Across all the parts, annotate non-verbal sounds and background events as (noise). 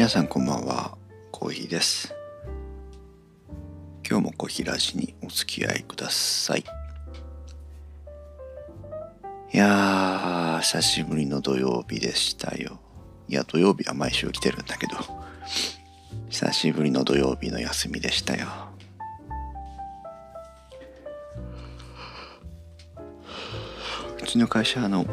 皆さんこんばんは。コーヒーです。今日もコーヒーラジにお付き合いください。いやー久しぶりの土曜日でしたよ。いや土曜日は毎週来てるんだけど。久しぶりの土曜日の休みでしたよ。うちの会社あの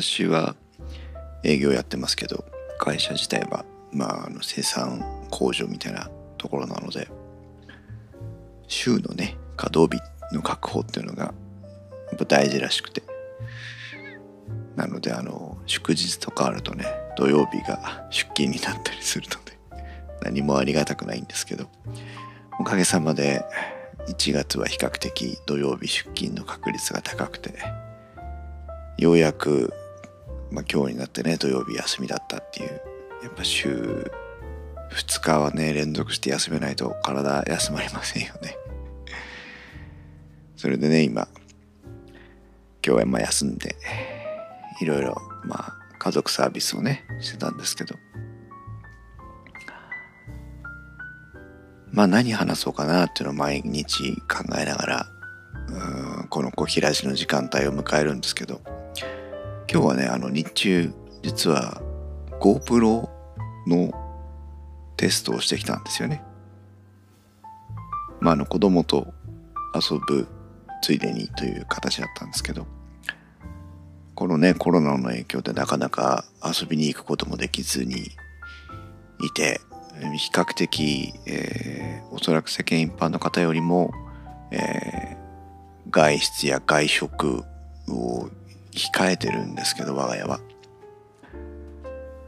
私は営業やってますけど会社自体はまああの生産工場みたいなところなので週のね稼働日の確保っていうのがやっぱ大事らしくて。なのであの祝日とかあるとね土曜日が出勤になったりするので何もありがたくないんですけどおかげさまで1月は比較的土曜日出勤の確率が高くてようやく、まあ、今日になってね土曜日休みだったっていうやっぱ週2日はね連続して休めないと体休まりませんよね。(laughs) それでね今今日はまあ休んでいろいろまあ家族サービスをねしてたんですけど。まあ何話そうかなっていうのを毎日考えながらうんこの小平寺の時間帯を迎えるんですけど。今日はねあの日中実は GoPro のテストをしてきたんですよね。まああの子供と遊ぶついでにという形だったんですけどこのねコロナの影響でなかなか遊びに行くこともできずにいて比較的、えー、おそらく世間一般の方よりも、えー、外出や外食を控えてるんですけど我が家は。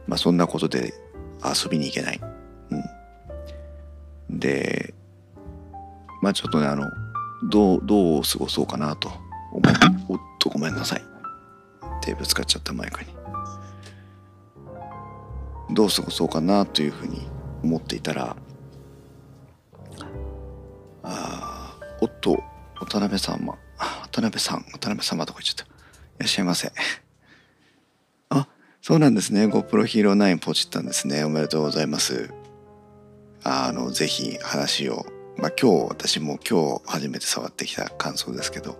まあそんなことで遊びに行けない、うん、でまあちょっとねあのどうどう過ごそうかなと。思っておっとごめんなさい。手ぶつかっちゃったマイクに。どう過ごそうかなというふうに思っていたらあおっと渡辺様渡辺さん渡辺様とか言っちゃった。らっしゃいませ。あ、そうなんですね。GoPro Hero 9ポチったんですね。おめでとうございます。あの、ぜひ話を、まあ今日、私も今日初めて触ってきた感想ですけど、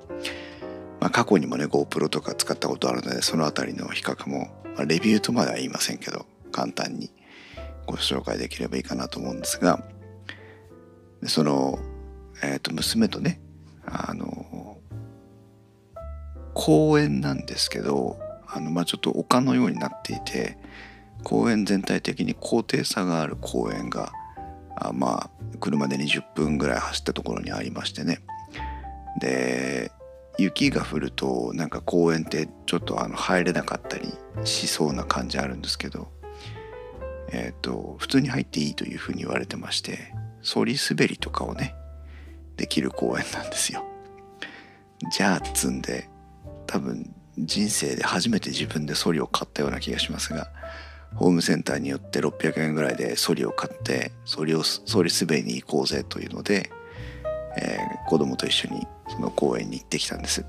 まあ過去にもね、GoPro とか使ったことあるので、そのあたりの比較も、まあ、レビューとまでは言いませんけど、簡単にご紹介できればいいかなと思うんですが、その、えっ、ー、と、娘とね、あの、公園なんですけどあの、まあ、ちょっと丘のようになっていて公園全体的に高低差がある公園があまあ車で20分ぐらい走ったところにありましてねで雪が降るとなんか公園ってちょっとあの入れなかったりしそうな感じあるんですけどえっ、ー、と普通に入っていいというふうに言われてましてそり滑りとかをねできる公園なんですよ。じゃあっつんで多分人生で初めて自分でソリを買ったような気がしますがホームセンターによって600円ぐらいでソリを買ってソリをソリ滑りに行こうぜというので、えー、子供と一緒にその公園に行ってきたんです。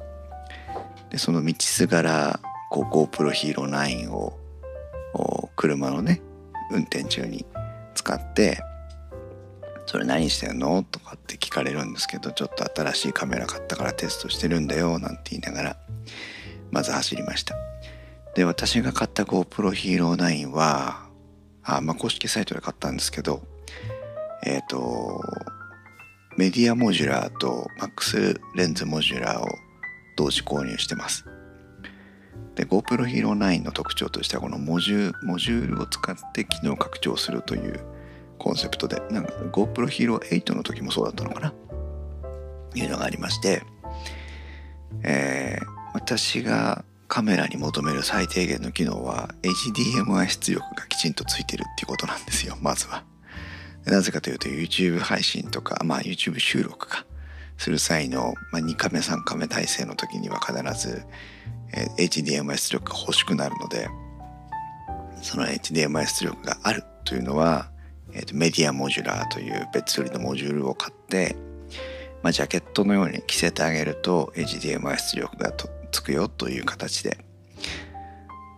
でその道すがらこう GoPro Hero 9を車のね運転中に使ってそれ何してんの？とかって聞かれるんですけどちょっと新しいカメラ買ったからテストしてるんだよなんて言いながらまず走りました。で、私が買った GoPro Hero 9は、あ、まあ、公式サイトで買ったんですけど、えっ、ー、と、メディアモジュラーとマックスレンズモジュラーを同時購入してます。で、GoPro Hero 9の特徴としてはこのモジュモジュールを使って機能拡張するというコンセプトで、なんか GoPro Hero 8の時もそうだったのかないうのがありまして、えー、私がカメラに求める最低限の機能は HDMI 出力がきちんとついてるっていうことなんですよまずは。なぜかというと YouTube 配信とか、まあ、YouTube 収録かする際の、まあ、2カメ3カメ体制の時には必ず、えー、HDMI 出力が欲しくなるのでその HDMI 出力があるというのは、えーと、メディアモジュラーという別売りのモジュールを買って、まあ、ジャケットのように着せてあげると HDMI 出力がとつくよという形で。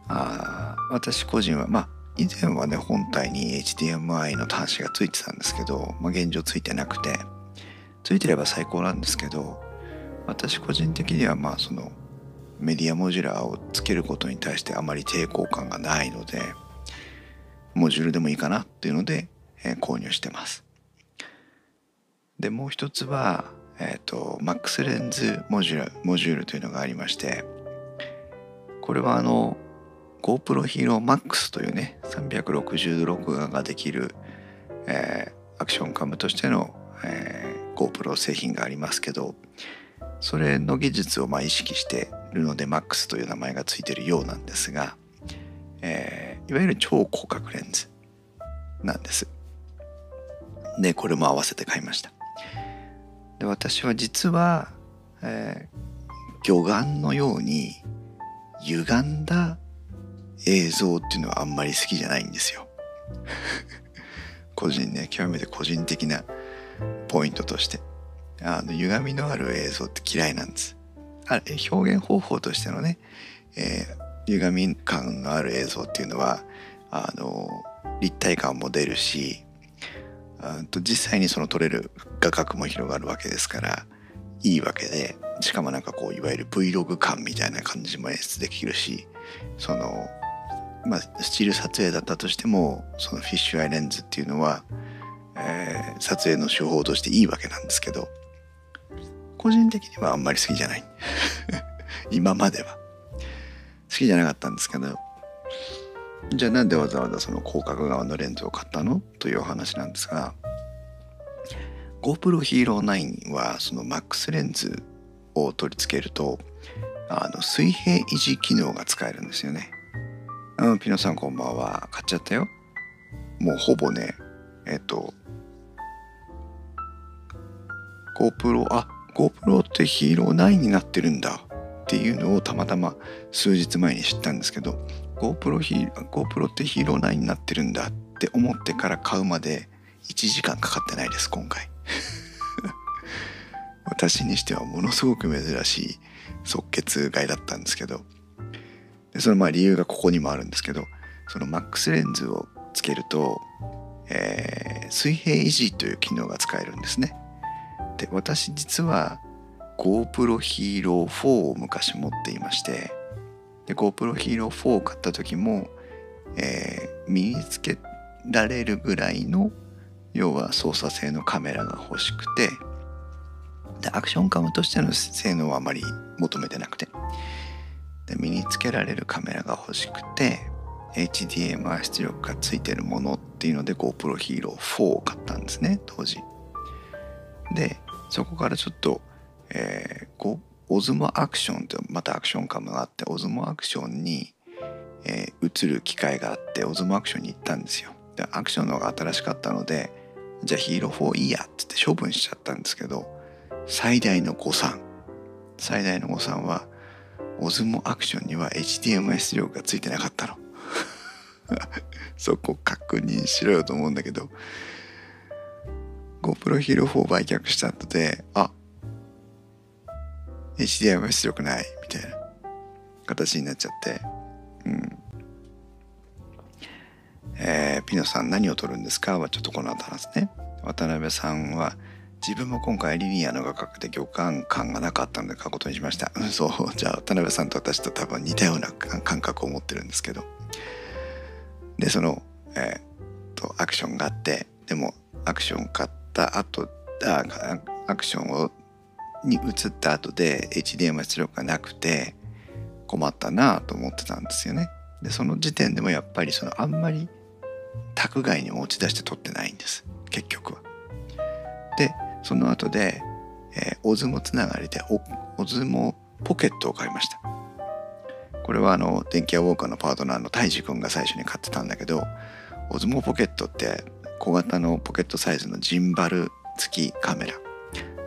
あ私個人はまあ以前はね本体に HDMI の端子がついてたんですけど、まあ、現状ついてなくてついてれば最高なんですけど私個人的にはまあそのメディアモジュラーをつけることに対してあまり抵抗感がないのでモジュールでもいいかなっていうので、え、購入してますでもう一つは、え、ー、と MAX レンズモジュールモジュールというのがありましてこれはあの GoPro Hero Max というね360度録画ができる、えー、アクションカムとしての、えー、GoPro 製品がありますけどそれの技術をまあ意識しているので MAX という名前がついているようなんですが、えー、いわゆる超広角レンズなんです。でこれも合わせて買いました。で私は実は、えー、魚眼のように歪んだ映像っていうのはあんまり好きじゃないんですよ。(laughs) 個人ね極めて個人的なポイントとしてあの歪みのある映像って嫌いなんです。あれ表現方法としてのね、えー、歪み感のある映像っていうのはあの立体感も出るしと実際にその撮れる画角も広がるわけですからいいわけでしかもなんかこういわゆる Vlog 感みたいな感じも演出できるしそのまあ、スチール撮影だったとしてもそのフィッシュアイレンズっていうのは、えー、撮影の手法としていいわけなんですけど個人的にはあんまり好きじゃない。(laughs) 今までは。好きじゃなかったんですけどじゃあなんでわざわざその広角側のレンズを買ったのというお話なんですが GoPro Hero 9はその MAX レンズを取り付けるとあの水平維持機能が使えるんですよねうん、ピノさんこんばんは。買っちゃったよ。もうほぼね、えっと、GoPro、あ、GoPro ってヒーロー9になってるんだっていうのをたまたま数日前に知ったんですけど、GoPro, ヒ GoPro ってヒーロー9になってるんだって思ってから買うまで1時間かかってないです、今回。(laughs) 私にしてはものすごく珍しい即決買いだったんですけど、でそのまあ理由がここにもあるんですけどそのマックスレンズをつけると、えー、水平維持という機能が使えるんですね。で私実は GoPro Hero 4を昔持っていましてで GoPro Hero 4を買った時も、えー、身につけられるぐらいの要は操作性のカメラが欲しくてでアクションカムとしての性能はあまり求めてなくて。で身につけられるカメラが欲しくて HDMI 出力がついてるものっていうので GoPro Hero 4を買ったんですね当時。でそこからちょっと、えー、オズモアクションってまたアクションカムがあってオズモアクションに、えー、映る機会があってオズモアクションに行ったんですよ。でアクションの方が新しかったのでじゃあヒーロー4いいやって言って処分しちゃったんですけど最大の誤算。最大の誤算はオズモアクションには HDMI 出力がついてなかったの。(laughs) そこ確認しろよと思うんだけど GoPro Hero 4売却した後であ HDMI 出力ないみたいな形になっちゃってうんえー、ピノさん何を撮るんですか？はちょっとこの後話すね渡辺さんは自分も今回リニアの画角で魚感感がなかったので買うことにしました。うん、そう。じゃあ、田辺さんと私と多分似たような感覚を持ってるんですけど。で、その、えー、と、アクションがあって、でも、アクション買った後、あアクションをに移った後で HDMI 出力がなくて困ったなと思ってたんですよね。で、その時点でもやっぱりそのあんまり宅外に持ち出して撮ってないんです。結局は。で、その後で、えー、オズモつながりでオズモポケットを買いましたこれはあの電気屋ウォーカーのパートナーのタイジ君が最初に買ってたんだけどオズモポケットって小型のポケットサイズのジンバル付きカメラ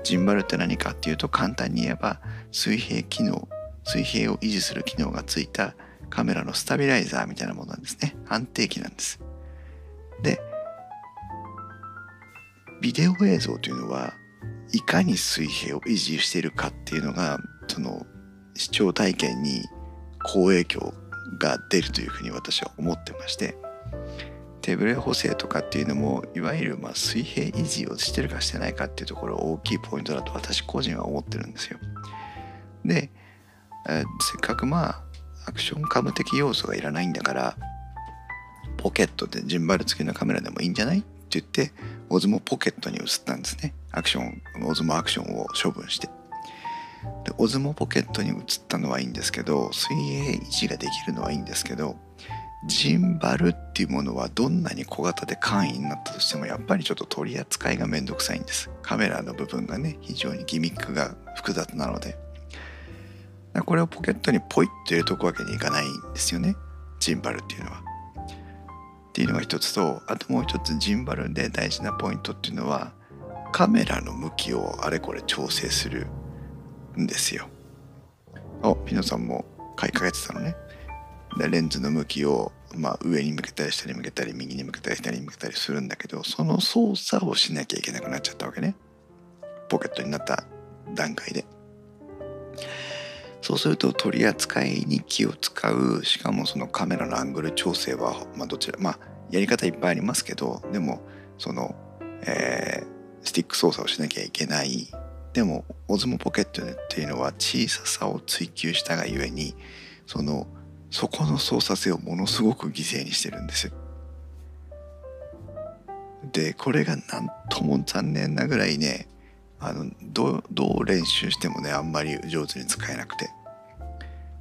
ジンバルって何かっていうと簡単に言えば水平機能水平を維持する機能がついたカメラのスタビライザーみたいなものなんですね。安定器なんです。でビデオ映像というのはいかに水平を維持しているかっていうのがその視聴体験に好影響が出るというふうに私は思ってまして手ブレ補正とかっていうのもいわゆるま水平維持をしてるかしてないかっていうところ大きいポイントだと私個人は思ってるんですよ。で、えー、せっかくまあアクションカム的要素がいらないんだからポケットでジンバル付きのカメラでもいいんじゃないって言ってオズモポケットに移ったんですねアクションオズモアクションを処分してでオズモポケットに移ったのはいいんですけど水泳維持ができるのはいいんですけどジンバルっていうものはどんなに小型で簡易になったとしてもやっぱりちょっと取り扱いがめんどくさいんですカメラの部分がね非常にギミックが複雑なのでこれをポケットにポイッと入れとくわけにいかないんですよねジンバルっていうのはっていうのが一つとあともう一つジンバルで大事なポイントっていうのはカメラの向きをあれこれ調整するんですよ。おピノさんも買いかけてたのね。でレンズの向きを、まあ、上に向けたり下に向けたり右に向けたり左に向けたりするんだけどその操作をしなきゃいけなくなっちゃったわけね。ポケットになった段階で。そうすると取り扱いに気を使うしかもそのカメラのアングル調整は、まあ、どちらまあやり方いっぱいありますけどでもその、えー、スティック操作をしなきゃいけないでもオズモポケットっていうのは小ささを追求したがゆえにそのそこの操作性をものすごく犠牲にしてるんですよ。でこれがなんとも残念なぐらいねあのどう練習してもねあんまり上手に使えなくて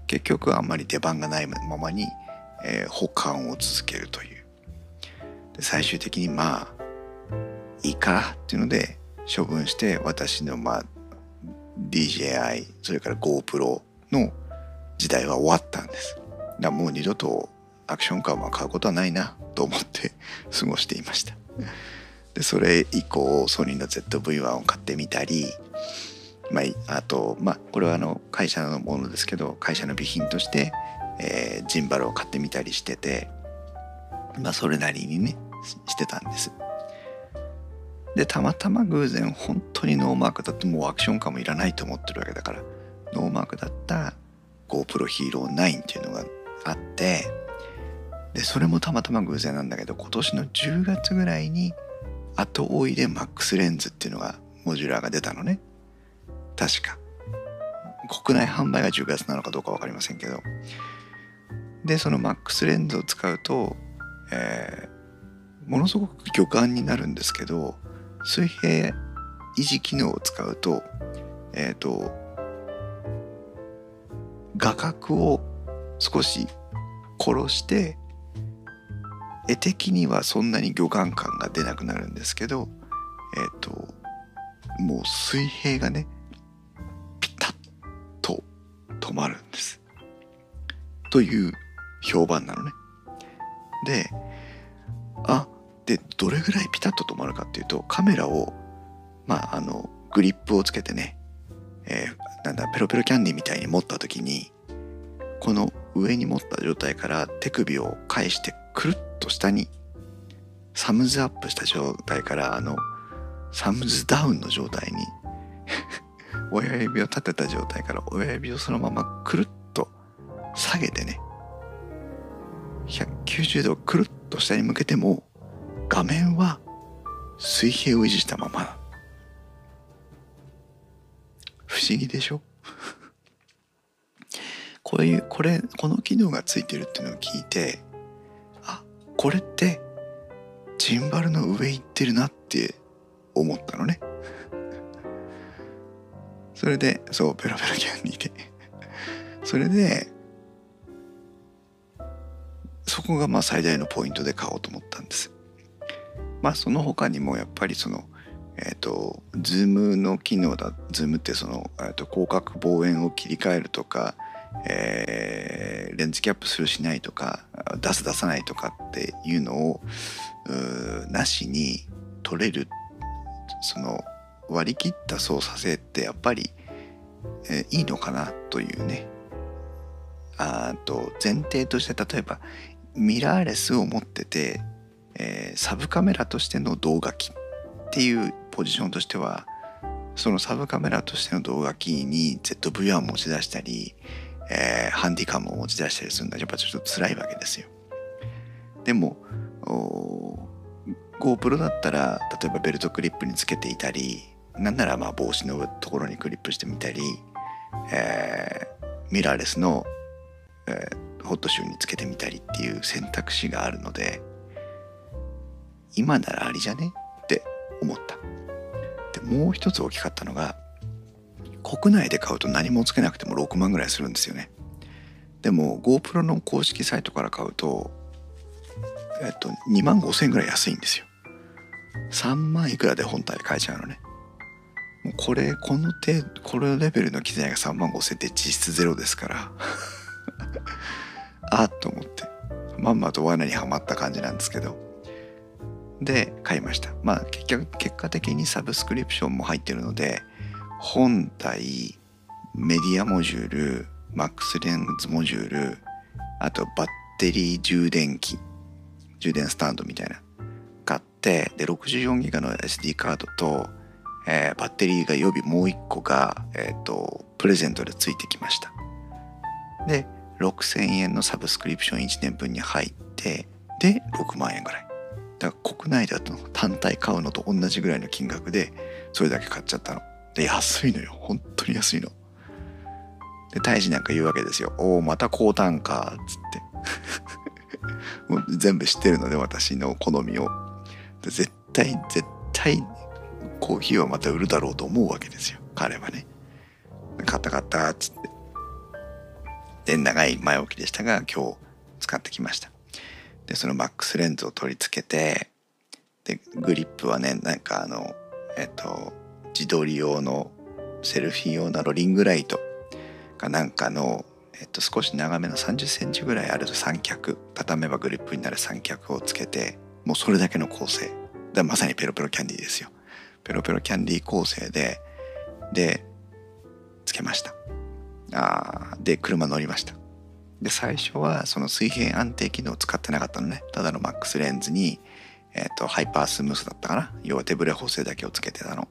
結局あんまり出番がないままに、えー、保管を続けるというで最終的にまあいいかっていうので処分して私のまあ DJI それから GoPro の時代は終わったんですだもう二度とアクションカーは買うことはないなと思って過ごしていました。でそれ以降ソニーの ZV-1 を買ってみたり、まあ、あとまあこれはあの会社のものですけど会社の備品として、えー、ジンバルを買ってみたりしててまあそれなりにねしてたんです。でたまたま偶然本当にノーマークだってもうアクションカムもいらないと思ってるわけだからノーマークだった GoPro Hero 9っていうのがあってでそれもたまたま偶然なんだけど今年の10月ぐらいに後追いでマックスレンズっていうのがモジュラーが出たのね。確か。国内販売が10月なのかどうか分かりませんけど。でそのマックスレンズを使うと、えー、ものすごく魚眼になるんですけど水平維持機能を使うとえっ、ー、と画角を少し殺して絵的にはそんなに魚眼感が出なくなるんですけどえっ、ー、ともう水平がねピタッと止まるんです。という評判なのね。であでどれぐらいピタッと止まるかっていうとカメラをまああのグリップをつけてね、えー、なんだペロペロキャンディーみたいに持った時にこの上に持った状態から手首を返してくるっと下にサムズアップした状態からあのサムズダウンの状態に (laughs) 親指を立てた状態から親指をそのままくるっと下げてね190度くるっと下に向けても画面は水平を維持したまま。不思議でしょ？こういうこれこの機能がついてるっていうのを聞いてあこれってジンバルの上行ってるなって思ったのね。(laughs) それでそうペロペロキャンディーでそれでそこがまあ最大のポイントで買おうと思ったんです。まあその他にもやっぱりそのえっ、ー、とズームの機能だズームってその、えー、と広角望遠を切り替えるとかえー、レンズキャップするしないとか出す出さないとかっていうのをなしに取れるその割り切った操作性ってやっぱり、えー、いいのかなというね。あと前提として例えばミラーレスを持ってて、えー、サブカメラとしての動画機っていうポジションとしてはそのサブカメラとしての動画機に ZV-1 を持ち出したり、えー、ハンディカムを持ち出したりするのはやっぱちょっと辛いわけですよ。でも GoPro だったら例えばベルトクリップにつけていたりなんならまあ帽子のところにクリップしてみたり、えー、ミラーレスの、えー、ホットシューにつけてみたりっていう選択肢があるので今ならありじゃねって思った。でもう一つ大きかったのが国内で買うと何もつけなくても6万ぐらいするんですよね。でも GoPro の公式サイトから買うとえっと2万5千円ぐらい安いんですよ。3万いくらで本体買えちゃうのね。もうこれこの手これレベルの機材が3万5千って実質ゼロですから (laughs) あっと思ってまんまと罠にはまった感じなんですけどで買いましたまあ結局結果的にサブスクリプションも入ってるので本体メディアモジュールマックスレンズモジュールあとバッテリー充電器充電スタンドみたいな買ってで 64GB の SD カードと、えー、バッテリーが予備もう1個が、えーと、プレゼントでついてきました。で6000円のサブスクリプション1年分に入ってで6万円ぐらい。だから国内だと単体買うのと同じぐらいの金額でそれだけ買っちゃったの。で安いのよ。本当に安いの。で大使なんか言うわけですよ。おおまた高単価つって。(laughs) もう全部知ってるので私の好みを。絶対絶対コーヒーはまた売るだろうと思うわけですよ。彼はね。買った買ったっつって。で長い前置きでしたが今日使ってきました。でそのマックスレンズを取り付けてでグリップはねなんかあのえっと自撮り用のセルフィー用のロリングライトかなんかのえっと、少し長めの30センチぐらいある三脚畳めばグリップになる三脚をつけてもうそれだけの構成。でまさにペロペロキャンディーですよ。ペロペロキャンディー構成ででつけました。あで車乗りました。で最初はその水平安定機能を使ってなかったのね。ただのマックスレンズに、えっとハイパースムースだったかな。要は手ブレ補正だけをつけてたの。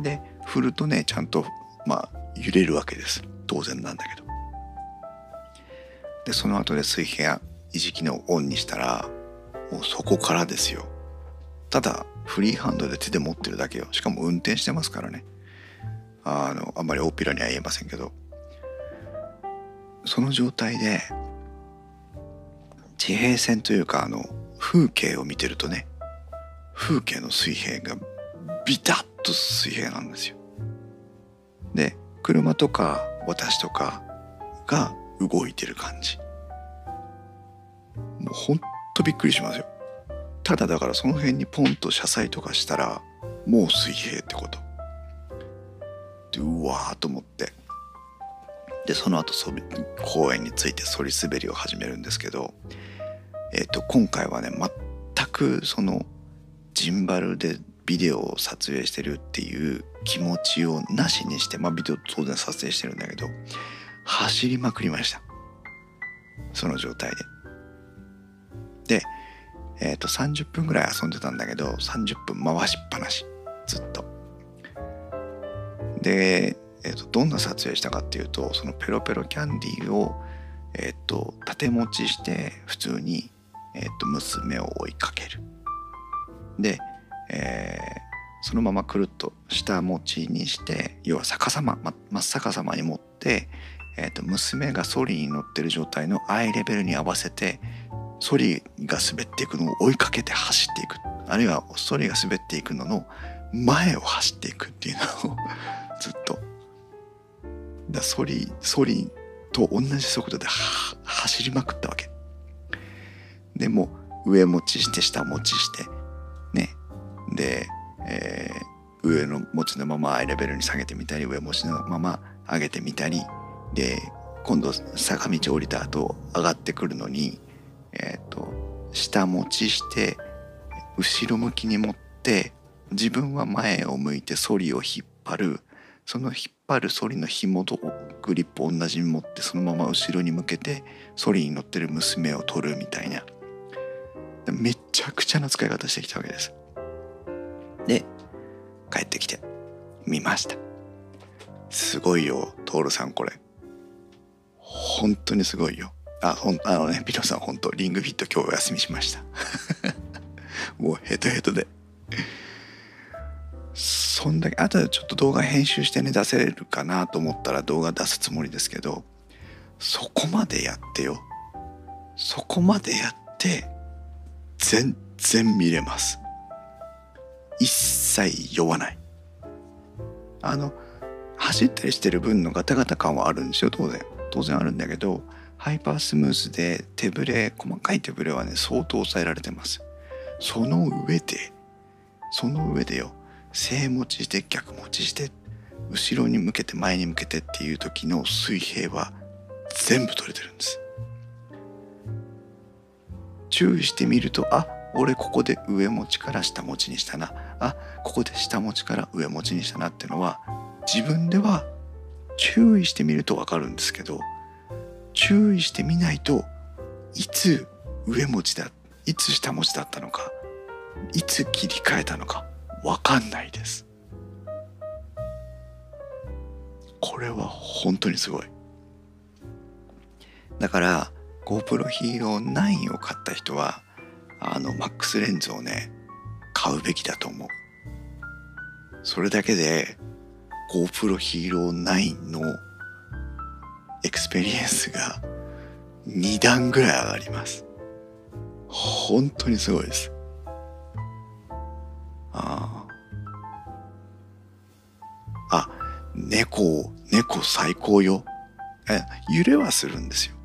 で振るとねちゃんとまあ揺れるわけです。当然なんだけど。でその後で水平維持機能をオンにしたらもうそこからですよ。ただフリーハンドで手で持ってるだけよ。しかも運転してますからね。あのあんまり大っぴらには言えませんけど。その状態で地平線というかあの風景を見てるとね風景の水平がビタッと水平なんですよ。で車とか私とかが動いてる感じ。もうほんとびっくりしますよ。ただだからその辺にポンと車載とかしたらもう水平ってこと。でうわーと思って。でその後そ公園についてそり滑りを始めるんですけどえっ、ー、と今回はね全くそのジンバルでビデオを撮影してるっていう気持ちをなしにしてまあビデオ当然撮影してるんだけど走りまくりました。その状態で。でえっ、ー、と30分ぐらい遊んでたんだけど30分回しっぱなし。ずっと。で、えーと、どんな撮影したかっていうとそのペロペロキャンディーをえっ、ー、と縦持ちして普通に、えーと、娘を追いかける。で、えー、そのままくるっと下持ちにして要は逆さま、ま、真っ逆さまに持って、えーと、娘がソリに乗ってる状態のアイレベルに合わせてソリが滑っていくのを追いかけて走っていく。あるいはソリが滑っていくのの前を走っていくっていうのを (laughs) ずっと。だソリソリと同じ速度で走りまくったわけ。でも上持ちして下持ちしてで、えー、上の持ちのままアイレベルに下げてみたり上持ちのまま上げてみたりで今度坂道降りた後上がってくるのにえ、ー、と下持ちして後ろ向きに持って自分は前を向いてソリを引っ張る。その引っ張るソリの紐とグリップを同じに持ってそのまま後ろに向けてソリに乗ってる娘を取るみたいな。めっちゃくちゃな使い方してきたわけです。で帰ってきて見ました。すごいよ徹さんこれ。本当にすごいよ。あほんあのねピノさん本当リングフィット今日お休みしました。(laughs) もうヘトヘトで。そんだけあとでちょっと動画編集してね出せるかなと思ったら動画出すつもりですけどそこまでやってよ。そこまでやって全然見れます。一切酔わない。あの走ったりしてる分のガタガタ感はあるんですよ。当然当然あるんだけどハイパースムースで手ぶれ細かい手ぶれはね相当抑えられてます。その上でその上でよ正持ちして逆持ちして後ろに向けて前に向けてっていう時の水平は全部取れてるんです。注意してみるとあ俺ここで上持ちから下持ちにしたな。あここで下持ちから上持ちにしたなっていうのは自分では注意してみると分かるんですけど注意してみないといつ上持ちだいつ下持ちだったのかいつ切り替えたのか分かんないです。これは本当にすごい。だから GoPro Hero 9を買った人はあのマックスレンズをね買うべきだと思う。それだけで GoPro Hero 9のエクスペリエンスが2段ぐらい上がります。本当にすごいです。あああ猫猫最高よ。え揺れはするんですよ。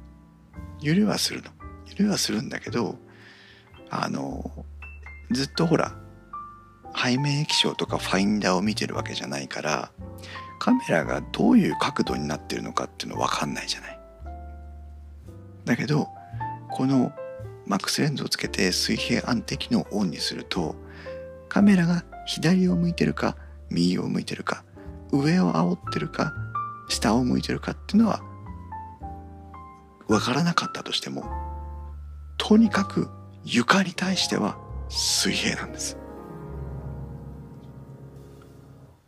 揺れはするの。揺れはするんだけどあのずっとほら背面液晶とかファインダーを見てるわけじゃないからカメラがどういう角度になってるのかっていうの分かんないじゃない。だけどこのマックスレンズをつけて水平安定機能をオンにするとカメラが左を向いてるか右を向いてるか上を煽ってるか下を向いてるかっていうのは分からなかったとしてもとにかく床に対しては水平なんです。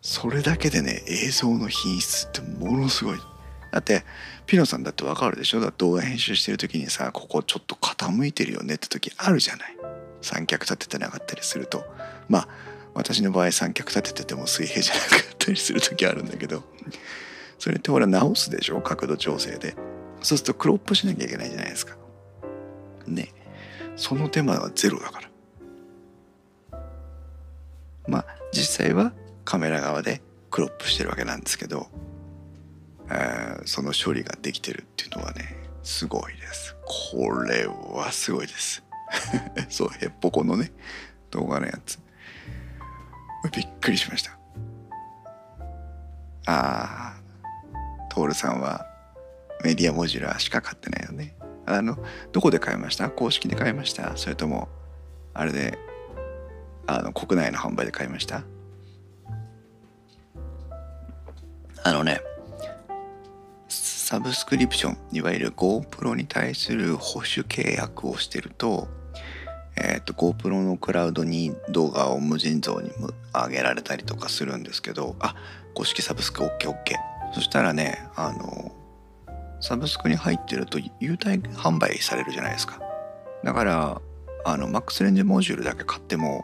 それだけでね映像の品質ってものすごい。だってピノさんだってわかるでしょ？だ動画編集してる時にさここちょっと傾いてるよねって時あるじゃない。三脚立ててなかったりすると。まあ私の場合三脚立ててても水平じゃなかったりする時あるんだけど。それってほら直すでしょ？角度調整で。そうするとクロップしなきゃいけないじゃないですか。ね。その手間はゼロだから。まあ実際はカメラ側でクロップしてるわけなんですけど、えー、その処理ができてるっていうのはねすごいです。これはすごいです。(laughs) そうヘッポコのね動画のやつ。びっくりしました。ああ徹さんはメディアモジュラーしか買ってないよね。あのどこで買いました？公式で買いました？それともあれであの国内の販売で買いましたあのね、サブスクリプション、いわゆる GoPro に対する保守契約をしてると、え、ー、と、GoPro のクラウドに動画を無尽蔵に上げられたりとかするんですけど、あ、公式サブスク OKOK。そしたらね、あの、サブスクに入ってると優待販売されるじゃないですか。だから、あの、MAX レンジモジュールだけ買っても、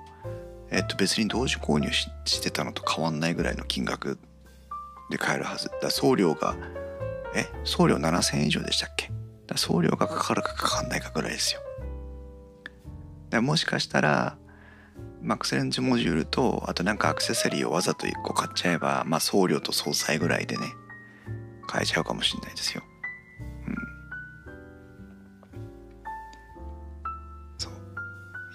えっ、と、別に同時購入してたのと変わんないぐらいの金額で買えるはず。だ送料がえ送料7000円以上でしたっけ？だ送料がかかるかかかんないかぐらいですよ。だもしかしたらマックスレンズモジュールとあとなんかアクセサリーをわざと1個買っちゃえばまあ送料と総裁ぐらいでね買えちゃうかもしれないですよ。うん。そう。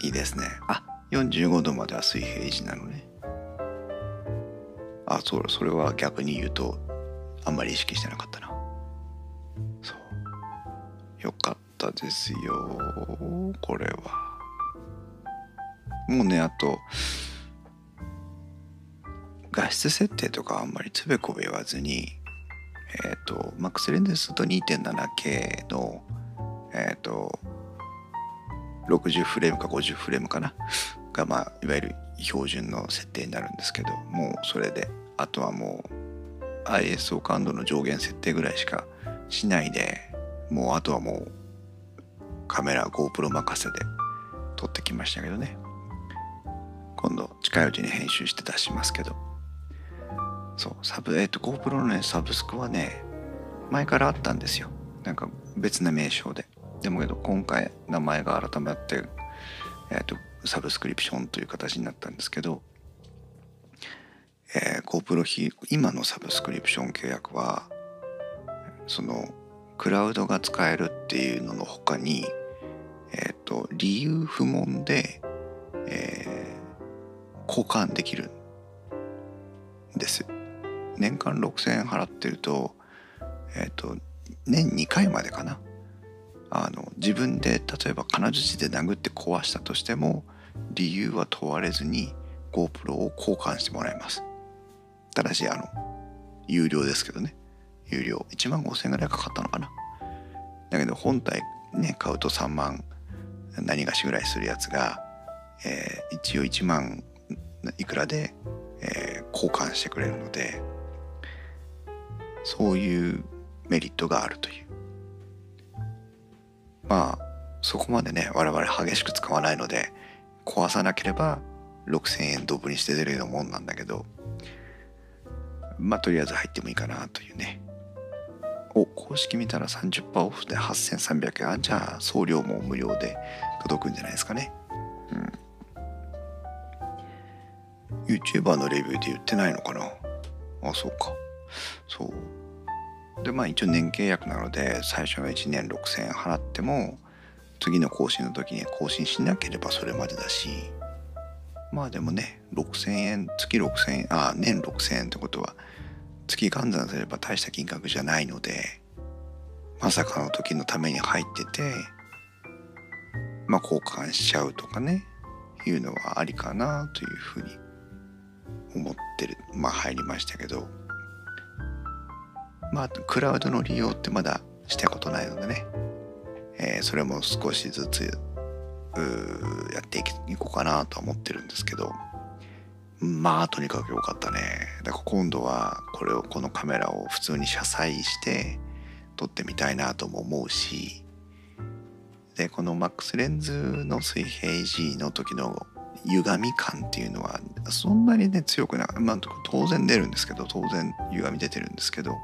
いいですね。あ45度までは水平維持なのね。あそうそれは逆に言うとあんまり意識してなかったな。そう。よかったですよこれは。もうねあと画質設定とかあんまりつべこべ言わずにえっ、ー、とマックスレンズすると 2.7K のえっ、ー、と60フレームか50フレームかな。がまあいわゆる標準の設定になるんですけどもうそれであとはもう ISO 感度の上限設定ぐらいしかしないでもうあとはもうカメラ GoPro 任せで撮ってきましたけどね。今度近いうちに編集して出しますけど。そうサブえっ、と GoPro のねサブスクはね前からあったんですよ。なんか別な名称で。でもけど今回名前が改まってえっ、ー、とサブスクリプションという形になったんですけど、えー、GoPro 費今のサブスクリプション契約はそのクラウドが使えるっていうのの他にえっ、ー、と理由不問で、えー、交換できるんです。年間6000円払ってるとえっ、ー、と年2回までかな。あの自分で例えば金槌で殴って壊したとしても理由は問われずに GoPro を交換してもらいます。ただしあの有料ですけどね。有料。1万5000円ぐらいかかったのかな。だけど本体ね買うと3万何がしぐらいするやつが、えー、一応1万いくらで、えー、交換してくれるのでそういうメリットがあるという。まあそこまでね我々激しく使わないので壊さなければ6,000円ドブにして出るようなもんなんだけどまあとりあえず入ってもいいかなというね。お公式見たら30%オフで8300円。あじゃあ送料も無料で届くんじゃないですかね。うん。YouTuber のレビューで言ってないのかな。あそうか。そう。でまあ一応年契約なので最初の1年6000円払っても次の更新の時に更新しなければそれまでだしまあでもね6000円月6000円あ年6000円ってことは月換算すれば大した金額じゃないのでまさかの時のために入っててまあ交換しちゃうとかねいうのはありかなというふうに思ってる。まあ入りましたけど。まあクラウドの利用ってまだしたことないのでね、えー、それも少しずつやっていこうかなとは思ってるんですけど。まあとにかく良かったね。だから今度はこれをこのカメラを普通に車載して撮ってみたいなとも思うし。でこのマックスレンズの水平時の時の歪み感っていうのはそんなにね強くなまあ当然出るんですけど当然歪み出てるんですけど。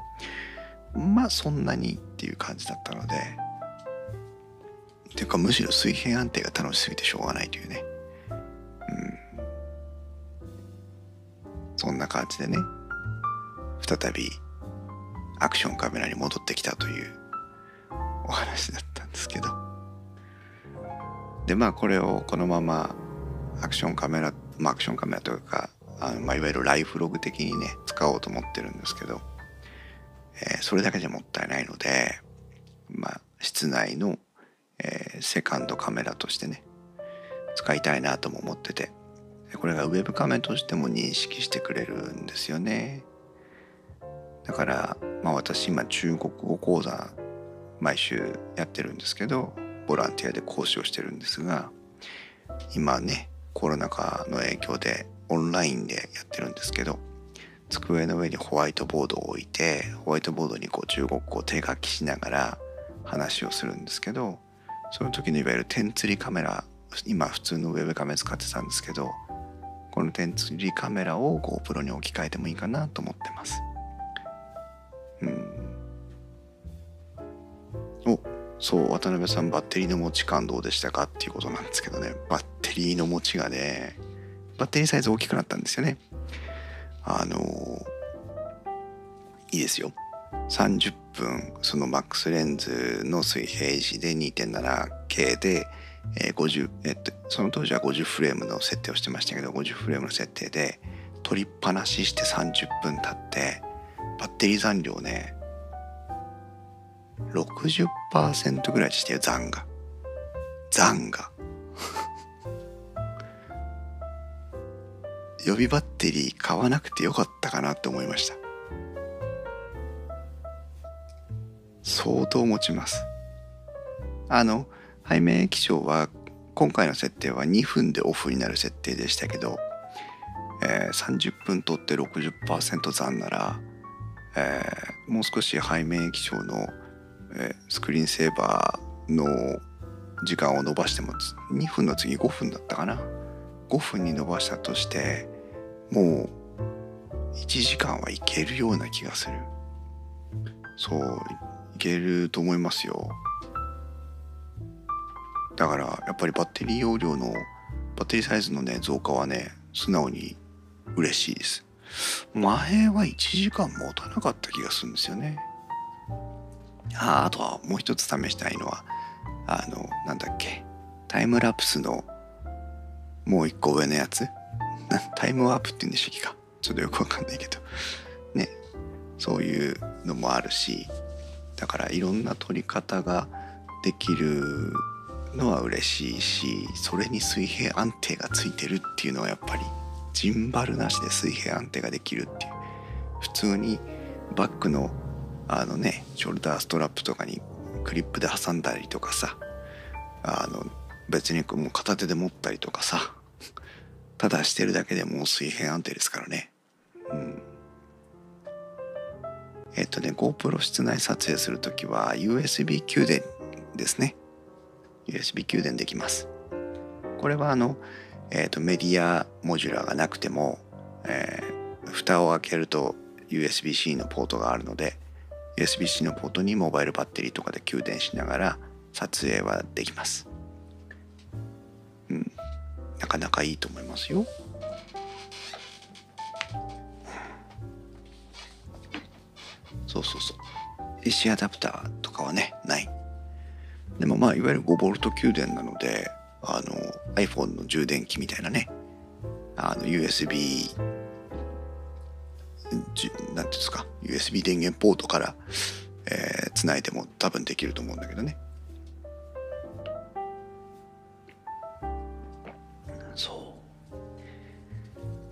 まあそんなにっていう感じだったので。ていうかむしろ水平安定が楽しすぎてしょうがないというね。うん。そんな感じでね。再びアクションカメラに戻ってきたというお話だったんですけど。でまあこれをこのままアクションカメラ、まあ、アクションカメラというかあの、まあ、いわゆるライフログ的にね使おうと思ってるんですけど、えー、それだけじゃもったいないので、まあ、室内の、えー、セカンドカメラとしてね使いたいなとも思っててこれがウェブカメとしても認識してくれるんですよね。だから、まあ、私今中国語講座毎週やってるんですけどボランティアで講師をしてるんですが今ねコロナ禍の影響でオンラインでやってるんですけど机の上にホワイトボードを置いてホワイトボードにこう中国語を手書きしながら話をするんですけどその時のいわゆる点釣りカメラ今普通のウェブカメラ使ってたんですけどこの点釣りカメラを GoPro に置き換えてもいいかなと思ってます。うん。おそう渡辺さんバッテリーの持ち感どうでしたかっていうことなんですけどね。バッテリーの持ちがねバッテリーサイズ大きくなったんですよね。あのいいですよ。30分そのマックスレンズの水平時で 2.7K で、えー、50えっとその当時は50フレームの設定をしてましたけど50フレームの設定で取りっぱなしして30分経ってバッテリー残量ね60%ぐらいでしたよ残が残が (laughs) 予備バッテリー買わなくてよかったかなって思いました。相当持ちます。あの背面液晶は今回の設定は2分でオフになる設定でしたけど、えー、30分取って60%残なら、えー、もう少し背面液晶の、えー、スクリーンセーバーの時間を伸ばしても2分の次5分だったかな？5分に伸ばしたとしてもう1時間はいけるような気がする。そうけると思いますよ。だからやっぱりバッテリー容量のバッテリーサイズのね増加はね素直に嬉しいです。前は1時間持たなかった気がするんですよね。ああとはもう一つ試したいのはあのなんだっけ。タイムラプスのもう一個上のやつ。(laughs) タイムワープって言うんでしたっけか。ちょっとよくわかんないけど。ね。そういうのもあるし。だからいろんな撮り方ができるのは嬉しいしそれに水平安定がついてるっていうのはやっぱりジンバルなしで水平安定ができるっていう。普通にバッグのあのねショルダーストラップとかにクリップで挟んだりとかさあの別にもう片手で持ったりとかさただしてるだけでもう水平安定ですからね。うん。えっとね GoPro 室内撮影する時は USB 給電ですね。USB 給電できます。これはあの、えーと、メディアモジュラーがなくても、えー、蓋を開けると USB-C のポートがあるので USB-C のポートにモバイルバッテリーとかで給電しながら撮影はできます。うん。なかなかいいと思いますよ。そうそうそう。AC アダプターとかはねない。でもまあいわゆる 5V 給電なのであの iPhone の充電器みたいなね。あの USB 何ていうんですか。USB 電源ポートから、えー、つないでも多分できると思うんだけどね。そう。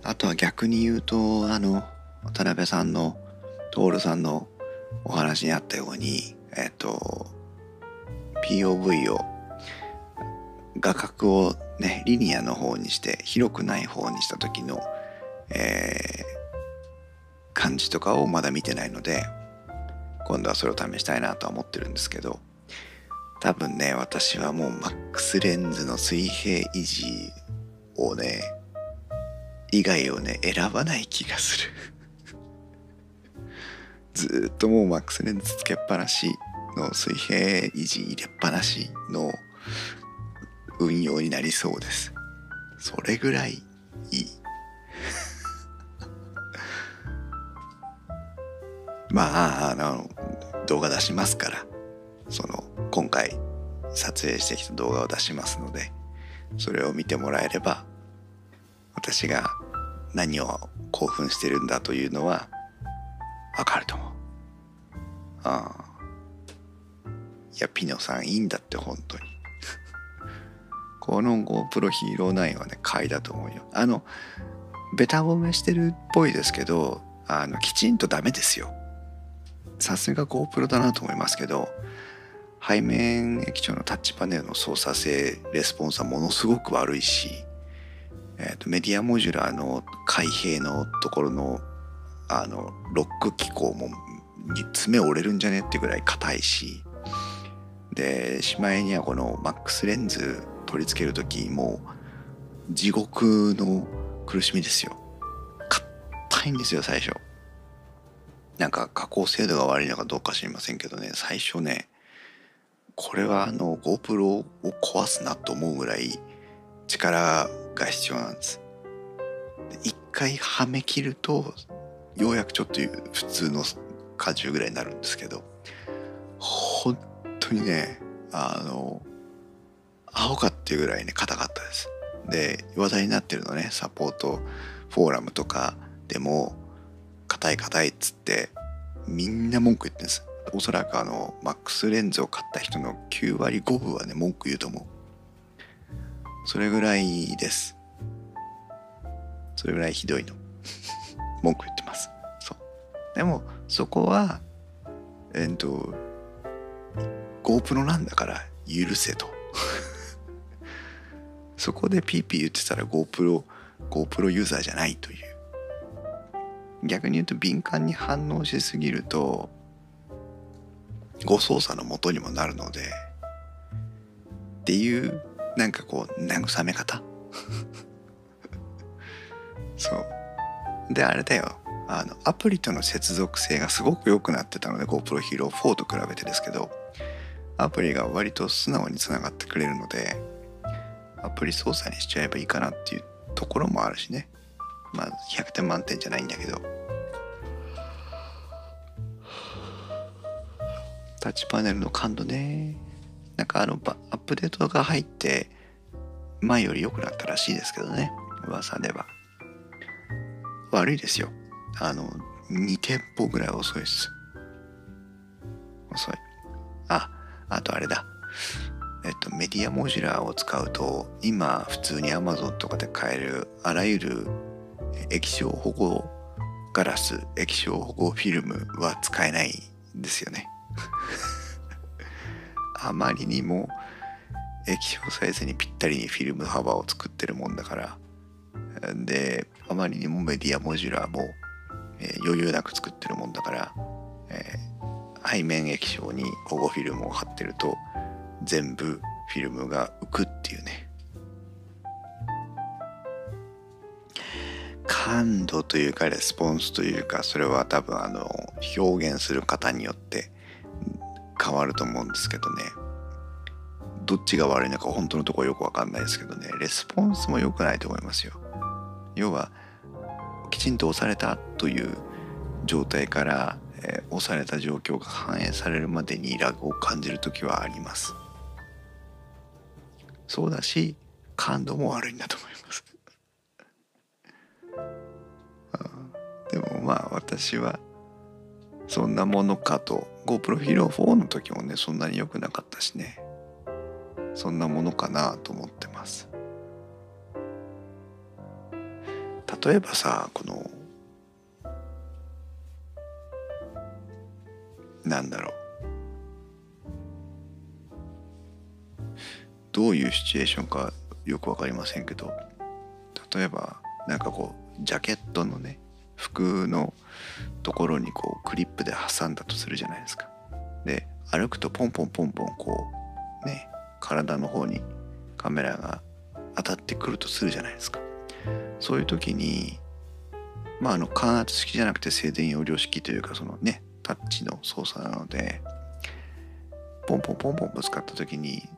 あとは逆に言うとあの渡辺さんの徹さんのお話にあったようにえっ、と POV を画角をねリニアの方にして広くない方にした時の、えー、感じとかをまだ見てないので今度はそれを試したいなとは思ってるんですけど多分ね私はもうマックスレンズの水平維持をね以外をね選ばない気がする。ずっともうマックスレンズつけっぱなしの水平維持入れっぱなしの運用になりそうです。それぐらいいい。(laughs) まああの動画出しますから。その今回撮影してきた動画を出しますのでそれを見てもらえれば私が何を興奮してるんだというのはわかると思う。ああいや、ピノさんいいんだって本当に。(laughs) この GoPro Hero 9はね、買いだと思うよ。あの、ベタ褒めしてるっぽいですけど、あの、きちんとダメですよ。さすが GoPro だなと思いますけど、背面液晶のタッチパネルの操作性、レスポンスはものすごく悪いし、えーと、メディアモジュラーの開閉のところのあのロック機構も爪折れるんじゃねってぐらい硬いし。でしまいにはこのマックスレンズ取り付ける時もう地獄の苦しみですよ。硬いんですよ最初。なんか加工精度が悪いのかどうか知りませんけどね。最初ねこれはあの GoPro を壊すなと思うぐらい力が必要なんです。一回はめ切るとようやくちょっと普通の荷重ぐらいになるんですけど本当にねあのアホかっていうぐらいね硬かったです。で話題になってるのねサポートフォーラムとかでも硬い硬いっつってみんな文句言ってるんです。おそらくあのマックスレンズを買った人の9割5分はね文句言うと思う。それぐらいです。それぐらいひどいの。文句言って。でもそこはえっと GoPro なんだから許せと。(laughs) そこでピーピー言ってたら GoPro GoPro ユーザーじゃないという。逆に言うと敏感に反応しすぎると誤操作のもとにもなるのでっていうなんかこう慰め方。(laughs) そう。であれだよ。あのアプリとの接続性がすごく良くなってたので GoPro Hero 4と比べてですけどアプリが割と素直につながってくれるのでアプリ操作にしちゃえばいいかなっていうところもあるしね。まあ100点満点じゃないんだけど。タッチパネルの感度ね。なんかあのアップデートが入って前より良くなったらしいですけどね。噂では。悪いですよ。あの2店舗ぐらい遅いです。遅い。ああとあれだ。えっとメディアモジュラーを使うと今普通に Amazon とかで買えるあらゆる液晶保護ガラス液晶保護フィルムは使えないんですよね。(laughs) あまりにも液晶サイズにぴったりにフィルム幅を作ってるもんだから。であまりにもメディアモジュラーも、えー、余裕なく作ってるもんだから、えー、背面液晶に保護フィルムを貼ってると全部フィルムが浮くっていうね。感度というかレスポンスというかそれは多分あの表現する方によって変わると思うんですけどね。どっちが悪いのか本当のところよくわかんないですけどね。レスポンスも良くないと思いますよ。要はきちんと押されたという状態から、えー、押された状況が反映されるまでにラグを感じる時はあります。そうだし感度も悪いんだと思います。(laughs) でもまあ私はそんなものかと。GoPro Hero 4の時もねそんなに良くなかったしね。そんなものかなと思ってます。例えばさこのなんだろうどういうシチュエーションかよく分かりませんけど例えばなんかこうジャケットのね服のところにこうクリップで挟んだとするじゃないですか。で歩くとポンポンポンポンこうね体の方にカメラが当たってくるとするじゃないですか。そういう時にまああの感圧式じゃなくて静電容量式というかそのねタッチの操作なのでポンポンポンポンぶつかった時に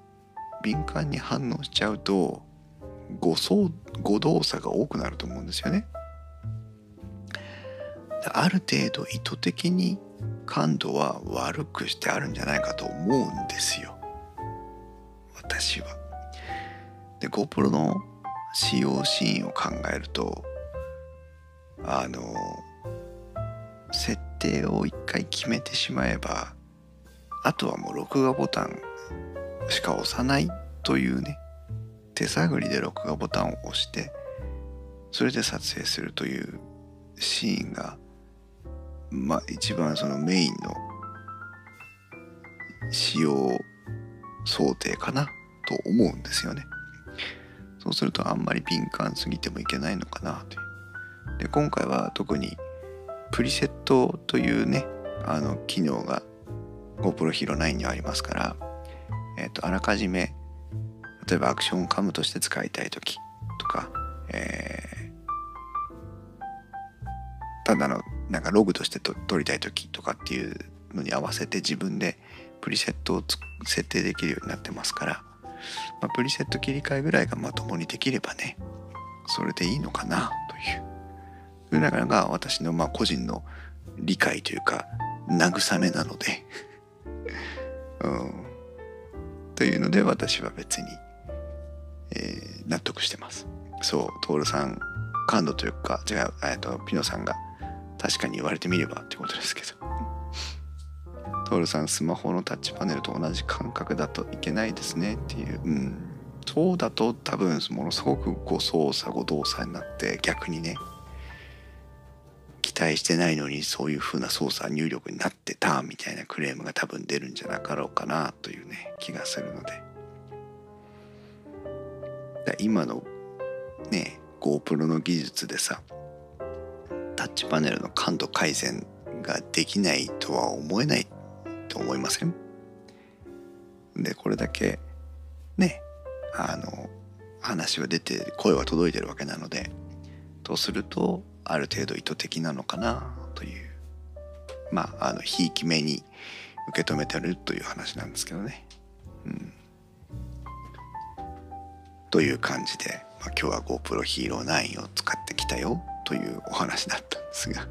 敏感に反応しちゃうと誤操誤動作が多くなると思うんですよね。ある程度意図的に感度は悪くしてあるんじゃないかと思うんですよ私は。で GoPro の使用シーンを考えるとあの設定を一回決めてしまえばあとはもう録画ボタンしか押さないというね手探りで録画ボタンを押してそれで撮影するというシーンがまあ一番そのメインの使用想定かなと思うんですよね。そうするとあんまり敏感すぎてもいけないのかなという。で今回は特にプリセットというねあの機能が GoPro Hero 9にはありますから、えーと、あらかじめ例えばアクションカムとして使いたい時とか、えー、ただのなんかログとしてと撮りたい時とかっていうのに合わせて自分でプリセットを設定できるようになってますから、まあ、プリセット切り替えぐらいがまともにできればねそれでいいのかなという。それらが私のまあ個人の理解というか慰めなので。(laughs) うん、というので私は別に、えー、納得してます。そう徹さん感度というか違う、えっと、ピノさんが確かに言われてみればってことですけど。トールさんスマホのタッチパネルと同じ感覚だといけないですねっていう。うん。そうだと多分ものすごく誤操作誤動作になって逆にね期待してないのにそういう風な操作入力になってたみたいなクレームが多分出るんじゃなかろうかなというね気がするので。今のね GoPro の技術でさタッチパネルの感度改善ができないとは思えないってと思いません？でこれだけねあの話は出て声は届いてるわけなのでとするとある程度意図的なのかなという。まああのひいき目に受け止めてるという話なんですけどね。うん、という感じで、まあ、今日は GoPro Hero 9を使ってきたよというお話だったんですが。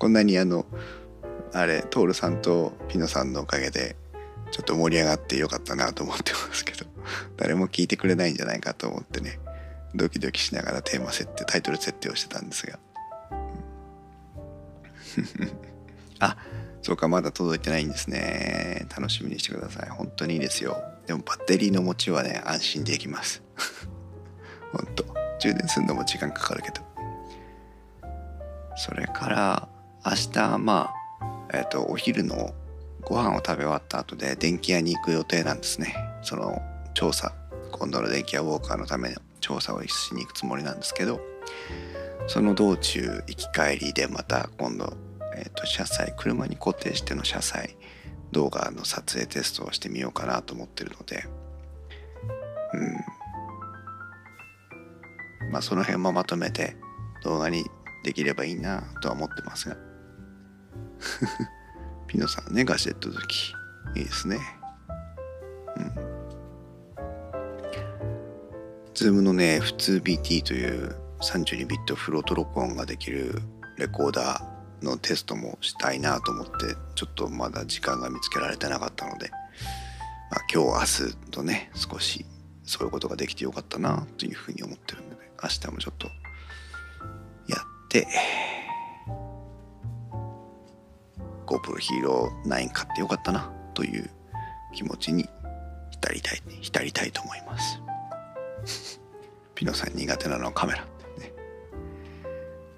こんなにあのあれ徹さんとピノさんのおかげでちょっと盛り上がってよかったなと思ってますけど。(laughs) 誰も聞いてくれないんじゃないかと思ってね。ドキドキしながらテーマ設定タイトル設定をしてたんですが、(laughs) あそうかまだ届いてないんですね。楽しみにしてください。本当にいいですよ。でもバッテリーの持ちはね安心できます。(laughs) 本当。充電するのも時間かかるけど。それから明日まあえっ、とお昼のご飯を食べ終わった後で電気屋に行く予定なんですね。その調査今度の電気屋ウォーカーのための調査をしに行くつもりなんですけどその道中行き帰りでまた今度、えーと、車載車に固定しての車載動画の撮影テストをしてみようかなと思ってるのでうん。まあその辺もまとめて動画にできればいいなとは思ってますが。(laughs) ピノさんねガジェット好き。いいですね。うん。Zoom のね F2BT という32ビットフロート録音ができるレコーダーのテストもしたいなと思ってちょっとまだ時間が見つけられてなかったので、まあ、今日明日とね少しそういうことができてよかったなというふうに思ってるので明日もちょっとやって GoPro Hero 9買ってよかったなという気持ちに浸りたい浸りたいと思います。(laughs) ピノさん苦手なのはカメラ、ね、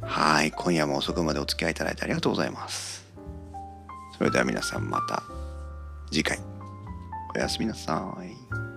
はい今夜も遅くまでお付き合いいただいてありがとうございます。それでは皆さんまた次回。おやすみなさい。